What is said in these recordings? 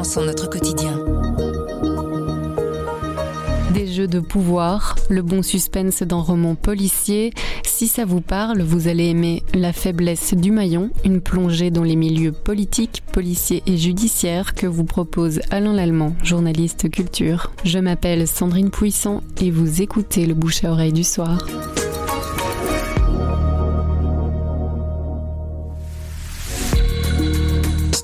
enfants notre quotidien. Des jeux de pouvoir, le bon suspense d'un roman policier. Si ça vous parle, vous allez aimer La faiblesse du maillon, une plongée dans les milieux politiques, policiers et judiciaires que vous propose Alain Lallemand, journaliste culture. Je m'appelle Sandrine Puissant et vous écoutez le bouche à oreille du soir.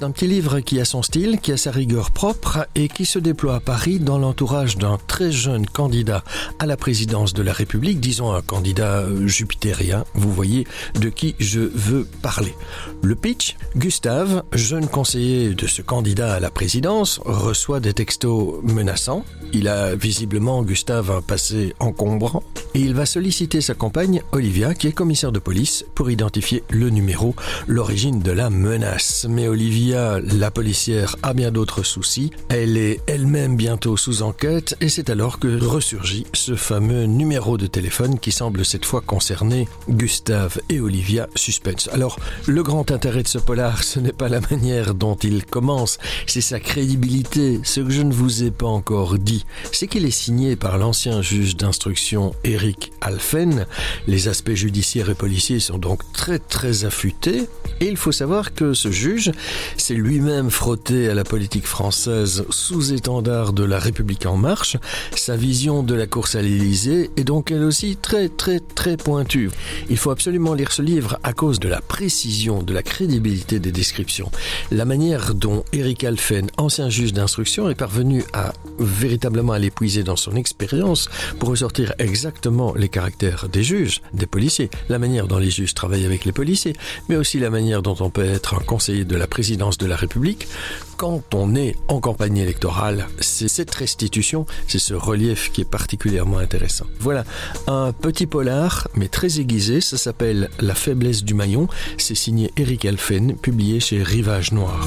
Un petit livre qui a son style, qui a sa rigueur propre et qui se déploie à Paris dans l'entourage d'un très jeune candidat à la présidence de la République, disons un candidat euh, jupitérien, vous voyez de qui je veux parler. Le pitch, Gustave, jeune conseiller de ce candidat à la présidence, reçoit des textos menaçants. Il a visiblement, Gustave, un passé encombrant et il va solliciter sa compagne, Olivia, qui est commissaire de police, pour identifier le numéro, l'origine de la menace. Mais Olivia la policière a bien d'autres soucis. Elle est elle-même bientôt sous enquête et c'est alors que ressurgit ce fameux numéro de téléphone qui semble cette fois concerner Gustave et Olivia Suspense. Alors, le grand intérêt de ce polar, ce n'est pas la manière dont il commence, c'est sa crédibilité. Ce que je ne vous ai pas encore dit, c'est qu'il est signé par l'ancien juge d'instruction Eric Alphen. Les aspects judiciaires et policiers sont donc très très affûtés et il faut savoir que ce juge s'est lui-même frotté à la politique française sous étendard de la République en marche. Sa vision de la course à l'Élysée est donc elle aussi très très très pointue. Il faut absolument lire ce livre à cause de la précision, de la crédibilité des descriptions. La manière dont Eric Alphen, ancien juge d'instruction, est parvenu à véritablement à l'épuiser dans son expérience pour ressortir exactement les caractères des juges, des policiers, la manière dont les juges travaillent avec les policiers, mais aussi la manière dont on peut être un conseiller de la présidence de la République, quand on est en campagne électorale, c'est cette restitution, c'est ce relief qui est particulièrement intéressant. Voilà, un petit polar, mais très aiguisé, ça s'appelle La faiblesse du maillon, c'est signé Eric Alphen, publié chez Rivage Noir.